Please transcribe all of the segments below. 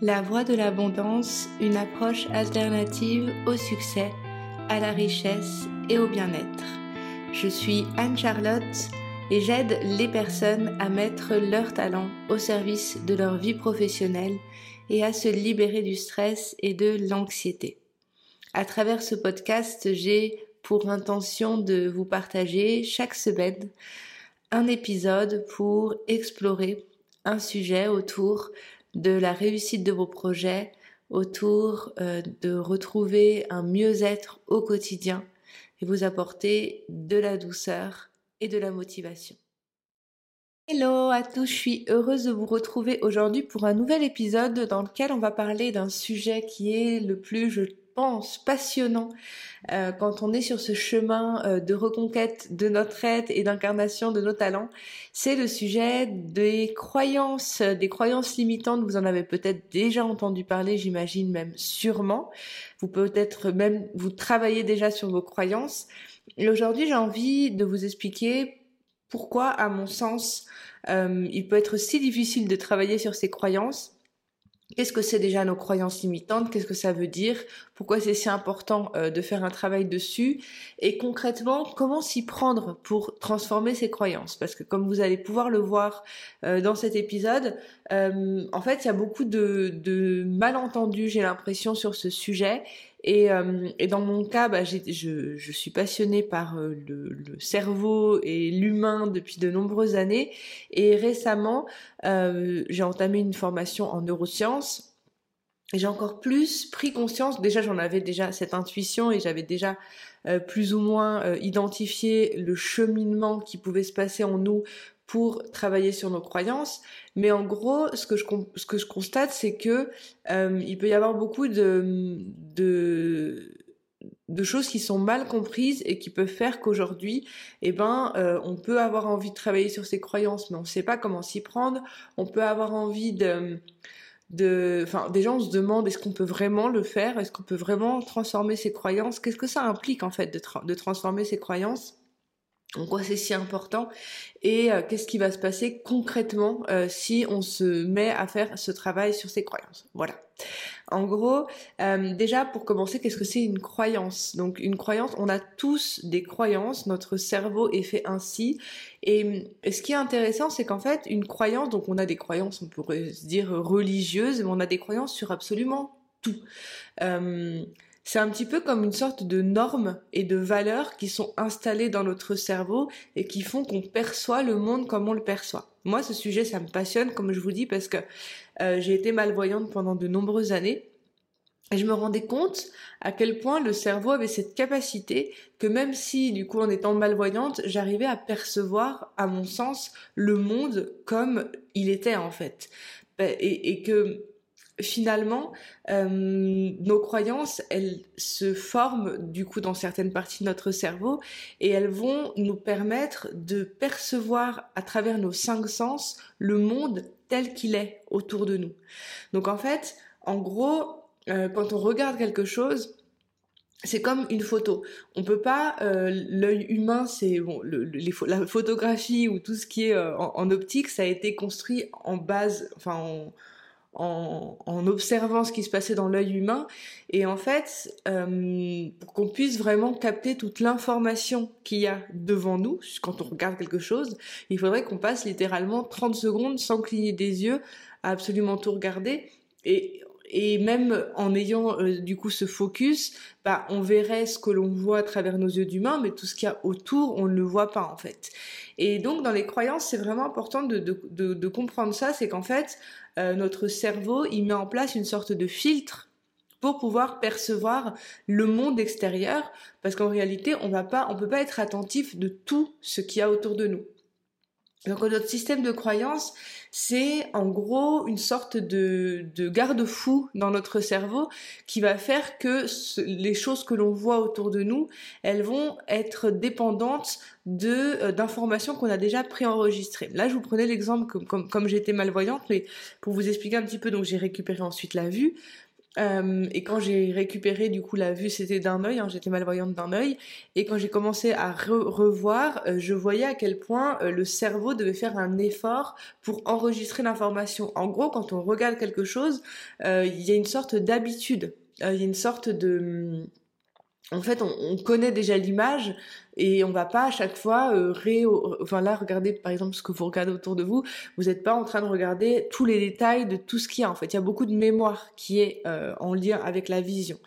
La voie de l'abondance, une approche alternative au succès, à la richesse et au bien-être. Je suis Anne-Charlotte et j'aide les personnes à mettre leur talent au service de leur vie professionnelle et à se libérer du stress et de l'anxiété. À travers ce podcast, j'ai pour intention de vous partager chaque semaine un épisode pour explorer un sujet autour de la réussite de vos projets, autour euh, de retrouver un mieux-être au quotidien et vous apporter de la douceur et de la motivation. Hello à tous, je suis heureuse de vous retrouver aujourd'hui pour un nouvel épisode dans lequel on va parler d'un sujet qui est le plus, je passionnant euh, quand on est sur ce chemin euh, de reconquête de notre être et d'incarnation de nos talents, c'est le sujet des croyances, des croyances limitantes. Vous en avez peut-être déjà entendu parler, j'imagine même sûrement. Vous peut-être même vous travaillez déjà sur vos croyances. Et aujourd'hui, j'ai envie de vous expliquer pourquoi, à mon sens, euh, il peut être si difficile de travailler sur ces croyances Qu'est-ce que c'est déjà nos croyances limitantes? Qu'est-ce que ça veut dire? Pourquoi c'est si important euh, de faire un travail dessus? Et concrètement, comment s'y prendre pour transformer ces croyances? Parce que comme vous allez pouvoir le voir euh, dans cet épisode, euh, en fait, il y a beaucoup de, de malentendus, j'ai l'impression, sur ce sujet. Et, euh, et, dans mon cas, bah, je, je, suis passionnée par euh, le, cerveau et l'humain depuis de nombreuses années. Et récemment, euh, j'ai entamé une formation en neurosciences. J'ai encore plus pris conscience, déjà j'en avais déjà cette intuition et j'avais déjà plus ou moins identifié le cheminement qui pouvait se passer en nous pour travailler sur nos croyances. Mais en gros, ce que je, constate, c'est que euh, il peut y avoir beaucoup de, choses qui sont mal comprises et qui peuvent faire qu'aujourd'hui, eh ben, euh, on peut avoir envie de travailler sur ses croyances, mais on ne sait pas comment s'y prendre. On peut avoir envie de de, enfin, des gens se demandent est-ce qu'on peut vraiment le faire, est-ce qu'on peut vraiment transformer ses croyances, qu'est-ce que ça implique en fait de, de transformer ses croyances? Pourquoi c'est si important et euh, qu'est-ce qui va se passer concrètement euh, si on se met à faire ce travail sur ses croyances? Voilà. En gros, euh, déjà pour commencer, qu'est-ce que c'est une croyance? Donc une croyance, on a tous des croyances, notre cerveau est fait ainsi. Et, et ce qui est intéressant, c'est qu'en fait, une croyance, donc on a des croyances, on pourrait se dire religieuses, mais on a des croyances sur absolument tout. C'est un petit peu comme une sorte de normes et de valeurs qui sont installées dans notre cerveau et qui font qu'on perçoit le monde comme on le perçoit. Moi, ce sujet, ça me passionne, comme je vous dis, parce que euh, j'ai été malvoyante pendant de nombreuses années. Et je me rendais compte à quel point le cerveau avait cette capacité que même si, du coup, en étant malvoyante, j'arrivais à percevoir, à mon sens, le monde comme il était en fait. Et, et que finalement, euh, nos croyances, elles se forment du coup dans certaines parties de notre cerveau et elles vont nous permettre de percevoir à travers nos cinq sens le monde tel qu'il est autour de nous. Donc en fait, en gros, euh, quand on regarde quelque chose, c'est comme une photo. On peut pas euh, l'œil humain, c'est bon, la photographie ou tout ce qui est en, en, optique, ça a été construit en base, enfin en, en, observant ce qui se passait dans l'œil humain. Et en fait, euh, pour qu'on puisse vraiment capter toute l'information qu'il y a devant nous, quand on regarde quelque chose, il faudrait qu'on passe littéralement 30 secondes sans cligner des yeux à absolument tout regarder. Et, et même en ayant euh, du coup ce focus, bah, on verrait ce que l'on voit à travers nos yeux d'humain, mais tout ce qu'il y a autour, on ne le voit pas en fait. Et donc dans les croyances, c'est vraiment important de, de, de, comprendre ça, c'est qu'en fait, euh, notre cerveau, il met en place une sorte de filtre pour pouvoir percevoir le monde extérieur, parce qu'en réalité, on va pas, on peut pas être attentif de tout ce qu'il y a autour de nous. Donc notre système de croyance, c'est en gros une sorte de, de garde-fou dans notre cerveau qui va faire que les choses que l'on voit autour de nous, elles vont être dépendantes de euh, d'informations qu'on a déjà préenregistrées. Là, je vous prenais l'exemple comme, comme, comme j'étais malvoyante, mais pour vous expliquer un petit peu, donc j'ai récupéré ensuite la vue. Euh, et quand j'ai récupéré du coup la vue, c'était d'un œil, hein, j'étais malvoyante d'un œil. Et quand j'ai commencé à revoir, euh, je voyais à quel point euh, le cerveau devait faire un effort pour enregistrer l'information. En gros, quand on regarde quelque chose, il y a une sorte d'habitude, il y a une sorte de en fait, on, connaît déjà l'image et on va pas à chaque fois euh, ré... Enfin là, regardez par exemple ce que vous regardez autour de vous. Vous n'êtes pas en train de regarder tous les détails de tout ce qu'il y a. En fait, il y a beaucoup de mémoire qui est euh, en lien avec la vision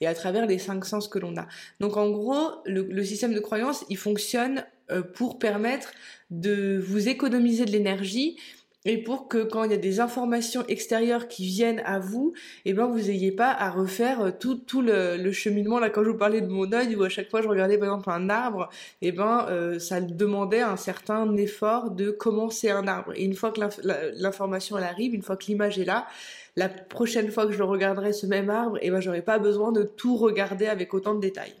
et à travers les cinq sens que l'on a. Donc en gros, le, système de croyance, il fonctionne euh, pour permettre de vous économiser de l'énergie et pour que quand il y a des informations extérieures qui viennent à vous, eh ben vous ayez pas à refaire euh, tout, tout le, le, cheminement là quand je vous parlais de mon œil où à chaque fois je regardais par exemple un arbre, eh ben euh, ça demandait un certain effort de commencer un arbre. Et une fois que l'information elle arrive, une fois que l'image est là, la prochaine fois que je regarderai ce même arbre, eh ben j'aurai pas besoin de tout regarder avec autant de détails.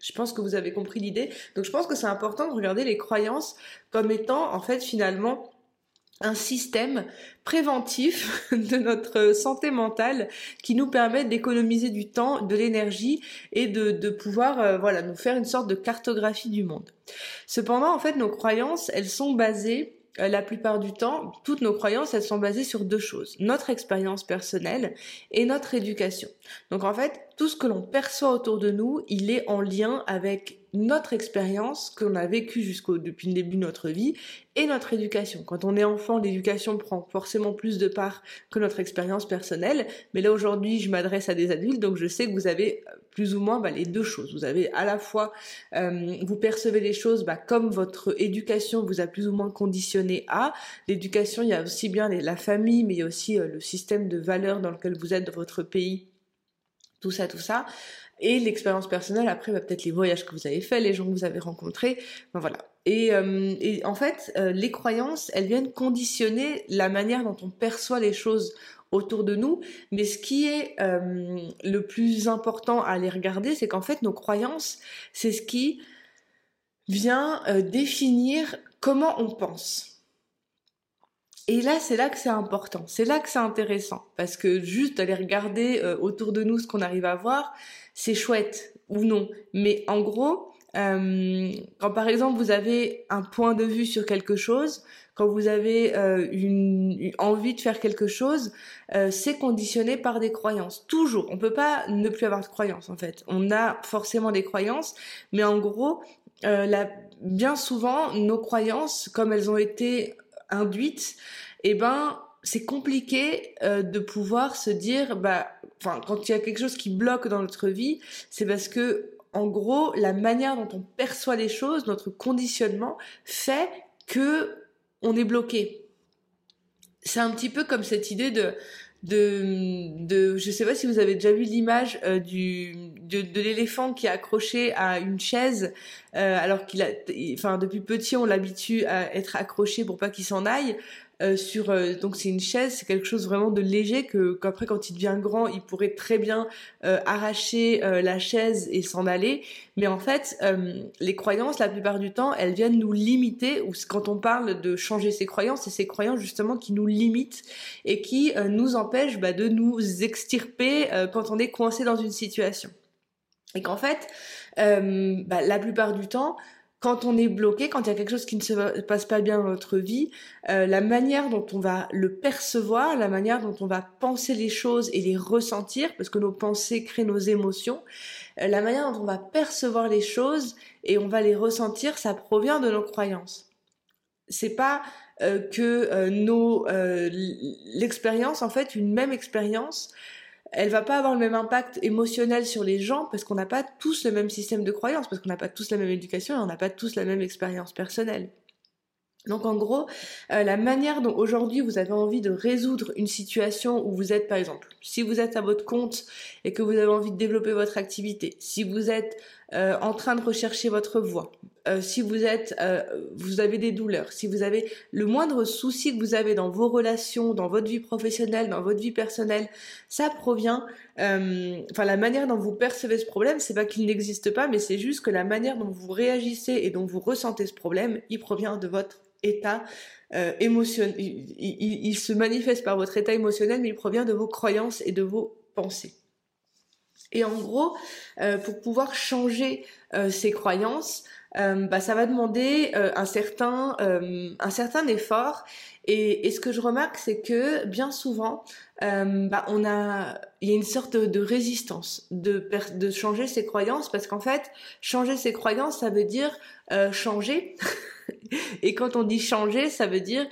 Je pense que vous avez compris l'idée. Donc je pense que c'est important de regarder les croyances comme étant en fait finalement un système préventif de notre santé mentale qui nous permet d'économiser du temps, de l'énergie et de, pouvoir euh, voilà nous faire une sorte de cartographie du monde. Cependant, en fait, nos croyances, elles sont basées euh, la plupart du temps, toutes nos croyances, elles sont basées sur deux choses. Notre expérience personnelle et notre éducation. Donc en fait, tout ce que l'on perçoit autour de nous, il est en lien avec notre expérience que l'on a vécue jusqu'au depuis le début de notre vie et notre éducation. Quand on est enfant, l'éducation prend forcément plus de part que notre expérience personnelle. Mais là aujourd'hui, je m'adresse à des adultes, donc je sais que vous avez euh, plus ou moins bah, les deux choses. Vous avez à la fois, euh, vous percevez les choses bah, comme votre éducation vous a plus ou moins conditionné à. L'éducation, il y a aussi bien la famille, mais il y a aussi euh, le système de valeurs dans lequel vous êtes dans votre pays tout ça, tout ça. Et l'expérience personnelle, après, bah, peut-être les voyages que vous avez faits, les gens que vous avez rencontrés, ben voilà. Et, euh, et en fait, euh, les croyances, elles viennent conditionner la manière dont on perçoit les choses autour de nous. Mais ce qui est euh, le plus important à les regarder, c'est qu'en fait, nos croyances, c'est ce qui vient définir comment on pense. Et là, c'est là que c'est important, c'est là que c'est intéressant, parce que juste aller regarder euh, autour de nous ce qu'on arrive à voir, c'est chouette ou non. Mais en gros, euh, quand par exemple vous avez un point de vue sur quelque chose, quand vous avez euh, une, envie de faire quelque chose, c'est conditionné par des croyances. Toujours, on peut pas ne plus avoir de croyances en fait. On a forcément des croyances, mais en gros, la, bien souvent, nos croyances, comme elles ont été induite, eh ben c'est compliqué euh, de pouvoir se dire bah quand il y a quelque chose qui bloque dans notre vie, c'est parce que en gros, la manière dont on perçoit les choses, notre conditionnement fait que on est bloqué. C'est un petit peu comme cette idée de de, de je sais pas si vous avez déjà vu l'image euh, du de, l'éléphant qui est accroché à une chaise euh, alors qu'il a enfin depuis petit on l'habitue à être accroché pour pas qu'il s'en aille euh, sur euh, donc c'est une chaise, c'est quelque chose vraiment de léger que qu'après quand il devient grand, il pourrait très bien euh, arracher la chaise et s'en aller. Mais en fait, les croyances, la plupart du temps, elles viennent nous limiter. Ou quand on parle de changer ses croyances, c'est ces croyances justement qui nous limitent et qui nous empêchent bah, de nous extirper quand on est coincé dans une situation. Et qu'en fait, bah, la plupart du temps, quand on est bloqué, quand il y a quelque chose qui ne se passe pas bien dans notre vie, euh, la manière dont on va le percevoir, la manière dont on va penser les choses et les ressentir, parce que nos pensées créent nos émotions, euh, la manière dont on va percevoir les choses et on va les ressentir, ça provient de nos croyances. C'est pas euh, que nos l'expérience, en fait, une même expérience elle va pas avoir le même impact émotionnel sur les gens parce qu'on n'a pas tous le même système de croyance, parce qu'on n'a pas tous la même éducation et on n'a pas tous la même expérience personnelle. Donc en gros, euh, la manière dont aujourd'hui vous avez envie de résoudre une situation où vous êtes par exemple, si vous êtes à votre compte et que vous avez envie de développer votre activité, si vous êtes euh, en train de rechercher votre voie, euh, si vous êtes, vous avez des douleurs, si vous avez le moindre souci que vous avez dans vos relations, dans votre vie professionnelle, dans votre vie personnelle, ça provient, enfin la manière dont vous percevez ce problème, c'est pas qu'il n'existe pas, mais c'est juste que la manière dont vous réagissez et dont vous ressentez ce problème, il provient de votre état euh, émotionnel. Il, se manifeste par votre état émotionnel, mais il provient de vos croyances et de vos pensées. Et en gros, pour pouvoir changer ses croyances, bah, ça va demander un certain un certain effort et, ce que je remarque, c'est que bien souvent, euh, bah, on a, il y a une sorte de, résistance de, de changer ses croyances, parce qu'en fait, changer ses croyances, ça veut dire euh, changer. et quand on dit changer, ça veut dire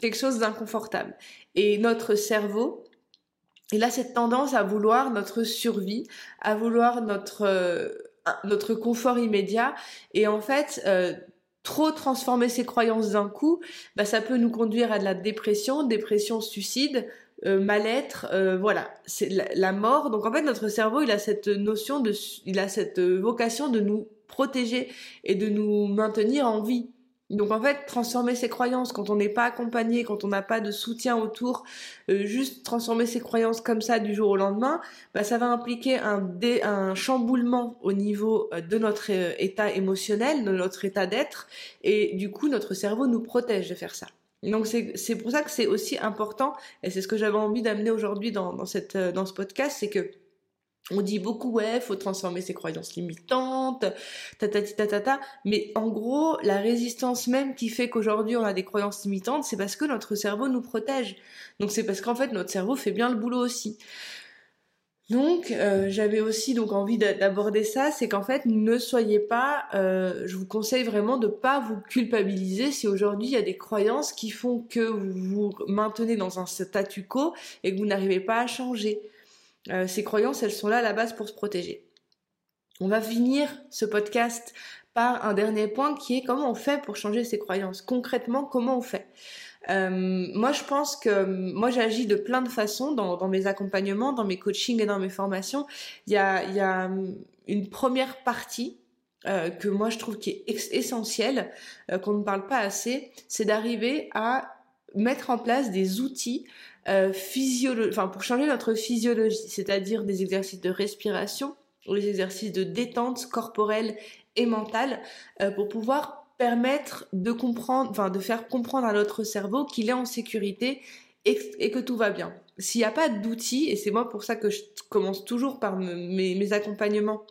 quelque chose d'inconfortable. Et notre cerveau, il a cette tendance à vouloir notre survie, à vouloir notre euh, notre confort immédiat. Et en fait, euh, trop transformer ses croyances d'un coup, bah, ça peut nous conduire à de la dépression, dépression, suicide, euh, mal-être, euh, voilà, c'est la, mort. Donc en fait, notre cerveau, il a cette notion de, il a cette vocation de nous protéger et de nous maintenir en vie. Donc en fait, transformer ses croyances quand on n'est pas accompagné, quand on n'a pas de soutien autour, euh, juste transformer ses croyances comme ça du jour au lendemain, bah, ça va impliquer un, un chamboulement au niveau euh, de notre euh, état émotionnel, de notre état d'être, et du coup notre cerveau nous protège de faire ça. Donc c'est pour ça que c'est aussi important, et c'est ce que j'avais envie d'amener aujourd'hui dans, dans, cette, dans ce podcast, c'est que on dit beaucoup, ouais, faut transformer ses croyances limitantes, ta ta ta ta ta, mais en gros, la résistance même qui fait qu'aujourd'hui on a des croyances limitantes, c'est parce que notre cerveau nous protège. Donc c'est parce qu'en fait notre cerveau fait bien le boulot aussi. Donc euh, j'avais aussi envie d'aborder ça, c'est qu'en fait ne soyez pas, euh, je vous conseille vraiment de pas vous culpabiliser si aujourd'hui il y a des croyances qui font que vous vous maintenez dans un statu quo et que vous n'arrivez pas à changer. Euh, ces croyances, elles sont là à la base pour se protéger. On va finir ce podcast par un dernier point qui est comment on fait pour changer ses croyances. Concrètement, comment on fait? Euh, moi, je pense que moi, j'agis de plein de façons dans, mes accompagnements, dans mes coachings et dans mes formations. Il y a, une première partie euh, que moi, je trouve qui est essentielle, qu'on ne parle pas assez, c'est d'arriver à mettre en place des outils euh, enfin pour changer notre physiologie, c'est-à-dire des exercices de respiration, ou des exercices de détente corporelle et mentale, euh, pour pouvoir permettre de comprendre, enfin de faire comprendre à notre cerveau qu'il est en sécurité et, que tout va bien. S'il n'y a pas d'outils, et c'est moi pour ça que je commence toujours par mes, mes, accompagnements,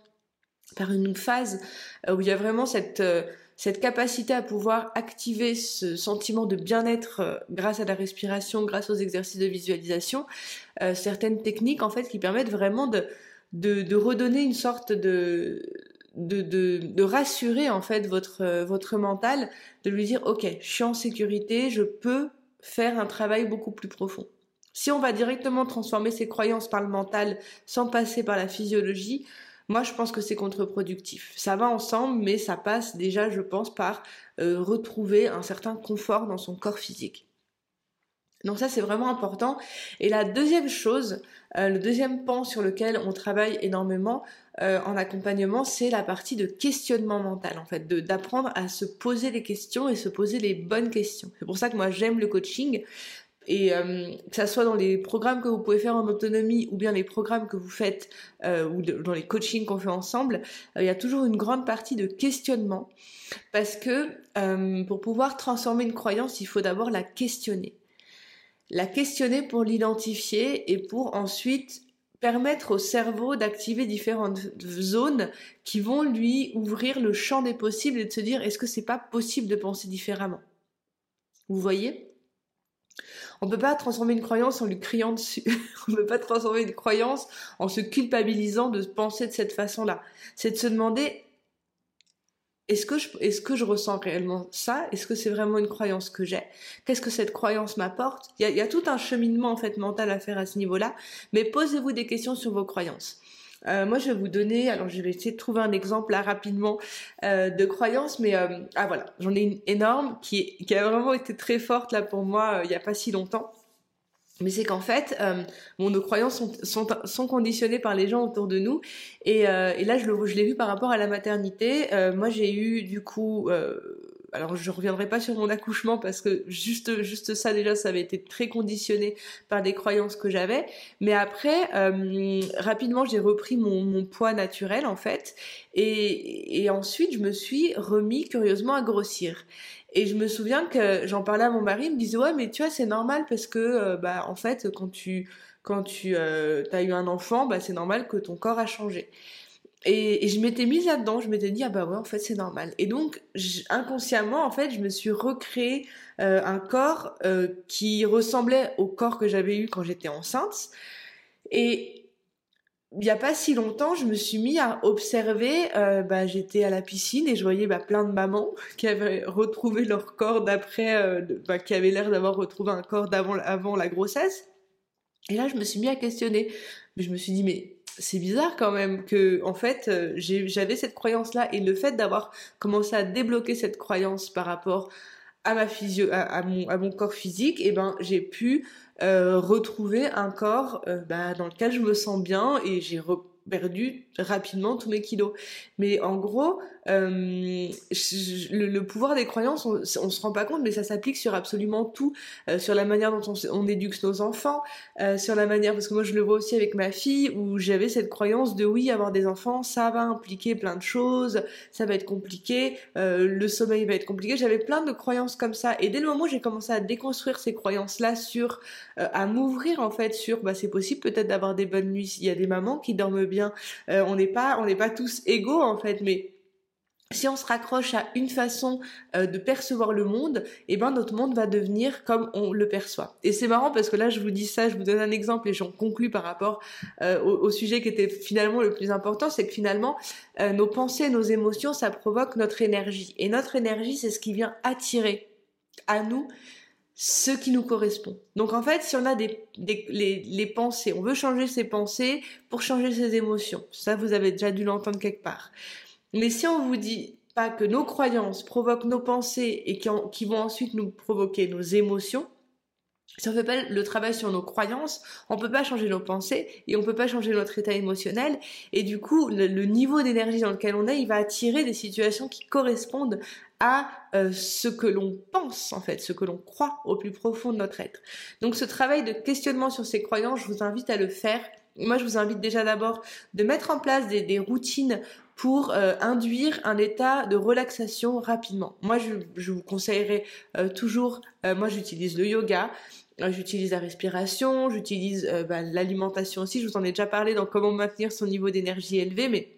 par une phase euh, où il y a vraiment cette euh, cette capacité à pouvoir activer ce sentiment de bien-être euh, grâce à la respiration, grâce aux exercices de visualisation, euh, certaines techniques en fait qui permettent vraiment de, redonner une sorte de, rassurer en fait votre, euh, votre mental, de lui dire ok, je suis en sécurité, je peux faire un travail beaucoup plus profond. Si on va directement transformer ses croyances par le mental sans passer par la physiologie, moi, je pense que c'est contre-productif. Ça va ensemble, mais ça passe déjà, je pense, par euh, retrouver un certain confort dans son corps physique. Donc ça, c'est vraiment important. Et la deuxième chose, euh, le deuxième pan sur lequel on travaille énormément euh, en accompagnement, c'est la partie de questionnement mental, en fait, d'apprendre à se poser des questions et se poser les bonnes questions. C'est pour ça que moi, j'aime le coaching. Et euh, que ça soit dans les programmes que vous pouvez faire en autonomie ou bien les programmes que vous faites euh, ou dans les coachings qu'on fait ensemble, euh, il y a toujours une grande partie de questionnement parce que pour pouvoir transformer une croyance, il faut d'abord la questionner. La questionner pour l'identifier et pour ensuite permettre au cerveau d'activer différentes zones qui vont lui ouvrir le champ des possibles et de se dire est-ce que c'est pas possible de penser différemment? Vous voyez? On ne peut pas transformer une croyance en lui criant dessus. on ne peut pas transformer une croyance en se culpabilisant de penser de cette façon-là. C'est de se demander est-ce que, je, ressens réellement ça? Est-ce que c'est vraiment une croyance que j'ai? Qu'est-ce que cette croyance m'apporte? Il y, a, tout un cheminement en fait mental à faire à ce niveau-là. Mais posez-vous des questions sur vos croyances. Euh, moi, je vais vous donner, alors je vais essayer de trouver un exemple là rapidement euh, de croyance, mais euh, ah voilà, j'en ai une énorme qui, qui a vraiment été très forte là pour moi il n'y a pas si longtemps. Mais c'est qu'en fait, bon, nos croyances sont, sont, sont, conditionnées par les gens autour de nous. Et, et là, je, le, je l'ai vu par rapport à la maternité. moi, j'ai eu du coup alors je reviendrai pas sur mon accouchement parce que juste juste ça déjà ça avait été très conditionné par des croyances que j'avais. Mais après euh, rapidement j'ai repris mon, mon, poids naturel en fait. Et, et ensuite je me suis remis curieusement à grossir. Et je me souviens que j'en parlais à mon mari il me disait ouais mais tu vois c'est normal parce que euh, bah en fait quand tu quand tu as eu un enfant, bah, c'est normal que ton corps a changé. Et, je m'étais mise là-dedans, je m'étais dit, ah bah ouais, en fait, c'est normal. Et donc, inconsciemment, en fait, je me suis recréé un corps qui ressemblait au corps que j'avais eu quand j'étais enceinte. Et il n'y a pas si longtemps, je me suis mis à observer, euh, bah, j'étais à la piscine et je voyais bah, plein de mamans qui avaient retrouvé leur corps d'après, euh, bah, qui avaient l'air d'avoir retrouvé un corps d'avant avant la grossesse. Et là, je me suis mis à questionner. Je me suis dit, mais c'est bizarre quand même que, en fait, euh, j'avais cette croyance-là et le fait d'avoir commencé à débloquer cette croyance par rapport à mon corps physique, et eh ben j'ai pu euh, retrouver un corps euh, bah, dans lequel je me sens bien et j'ai perdu rapidement tous mes kilos. Mais en gros, euh, le, pouvoir des croyances, on, on se rend pas compte, mais ça s'applique sur absolument tout, euh, sur la manière dont on, éduque nos enfants, euh, sur la manière, parce que moi je le vois aussi avec ma fille, où j'avais cette croyance de oui, avoir des enfants, ça va impliquer plein de choses, ça va être compliqué, le sommeil va être compliqué. J'avais plein de croyances comme ça, et dès le moment où j'ai commencé à déconstruire ces croyances-là, sur, à m'ouvrir en fait sur, bah c'est possible peut-être d'avoir des bonnes nuits. Il y a des mamans qui dorment bien. on n'est pas, on n'est pas tous égaux en fait, mais si on se raccroche à une façon euh, de percevoir le monde, eh ben notre monde va devenir comme on le perçoit. Et c'est marrant parce que là je vous dis ça, je vous donne un exemple et j'en conclus par rapport euh, au, sujet qui était finalement le plus important, c'est que finalement euh, nos pensées, nos émotions, ça provoque notre énergie. Et notre énergie, c'est ce qui vient attirer à nous ce qui nous correspond. Donc en fait, si on a des, les, les pensées, on veut changer ses pensées pour changer ses émotions. Ça, vous avez déjà dû l'entendre quelque part. Mais si on vous dit pas que nos croyances provoquent nos pensées et qui, vont ensuite nous provoquer nos émotions, si on fait pas le travail sur nos croyances, on peut pas changer nos pensées et on peut pas changer notre état émotionnel. Et du coup, le, niveau d'énergie dans lequel on est, il va attirer des situations qui correspondent à euh, ce que l'on pense en fait, ce que l'on croit au plus profond de notre être. Donc ce travail de questionnement sur ces croyances, je vous invite à le faire. Moi, je vous invite déjà d'abord de mettre en place des routines pour euh, induire un état de relaxation rapidement. Moi, je, vous conseillerais euh, toujours, euh, moi j'utilise le yoga, j'utilise la respiration, j'utilise bah, l'alimentation aussi, je vous en ai déjà parlé dans comment maintenir son niveau d'énergie élevé, mais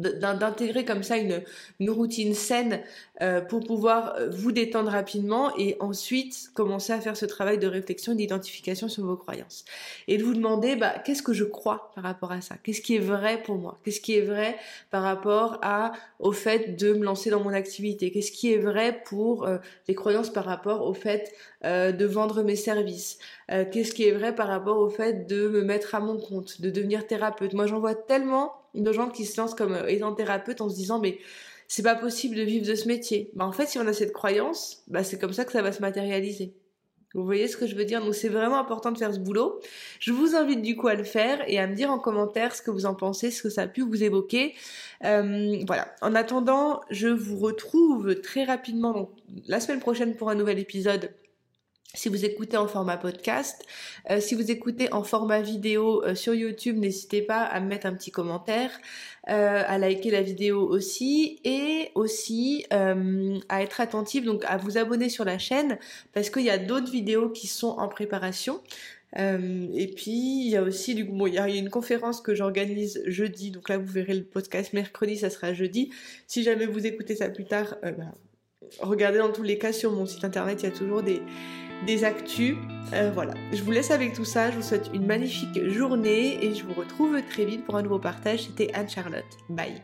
d'intégrer comme ça une, routine saine euh, pour pouvoir euh, vous détendre rapidement et ensuite commencer à faire ce travail de réflexion et d'identification sur vos croyances. Et de vous demander bah, qu'est-ce que je crois par rapport à ça? Qu'est-ce qui est vrai pour moi? Qu'est-ce qui est vrai par rapport à, au fait de me lancer dans mon activité? Qu'est-ce qui est vrai pour euh, les croyances par rapport au fait de vendre mes services? Qu'est-ce qui est vrai par rapport au fait de me mettre à mon compte, de devenir thérapeute? Moi j'en vois tellement de gens qui se lancent comme étant thérapeute en se disant mais c'est pas possible de vivre de ce métier. Bah, en fait, si on a cette croyance, bah, c'est comme ça que ça va se matérialiser. Vous voyez ce que je veux dire? Donc c'est vraiment important de faire ce boulot. Je vous invite du coup à le faire et à me dire en commentaire ce que vous en pensez, ce que ça a pu vous évoquer. Euh, voilà. En attendant, je vous retrouve très rapidement la semaine prochaine pour un nouvel épisode si vous écoutez en format podcast, euh, si vous écoutez en format vidéo euh, sur YouTube, n'hésitez pas à me mettre un petit commentaire, euh, à liker la vidéo aussi et aussi à être attentif, donc à vous abonner sur la chaîne parce qu'il y a d'autres vidéos qui sont en préparation. et puis il y a aussi du bon, il y a une conférence que j'organise jeudi, donc là vous verrez le podcast mercredi, ça sera jeudi. Si jamais vous écoutez ça plus tard, bah, regardez dans tous les cas sur mon site internet, il y a toujours des des actus. Euh, voilà, je vous laisse avec tout ça, je vous souhaite une magnifique journée et je vous retrouve très vite pour un nouveau partage. C'était Anne-Charlotte. Bye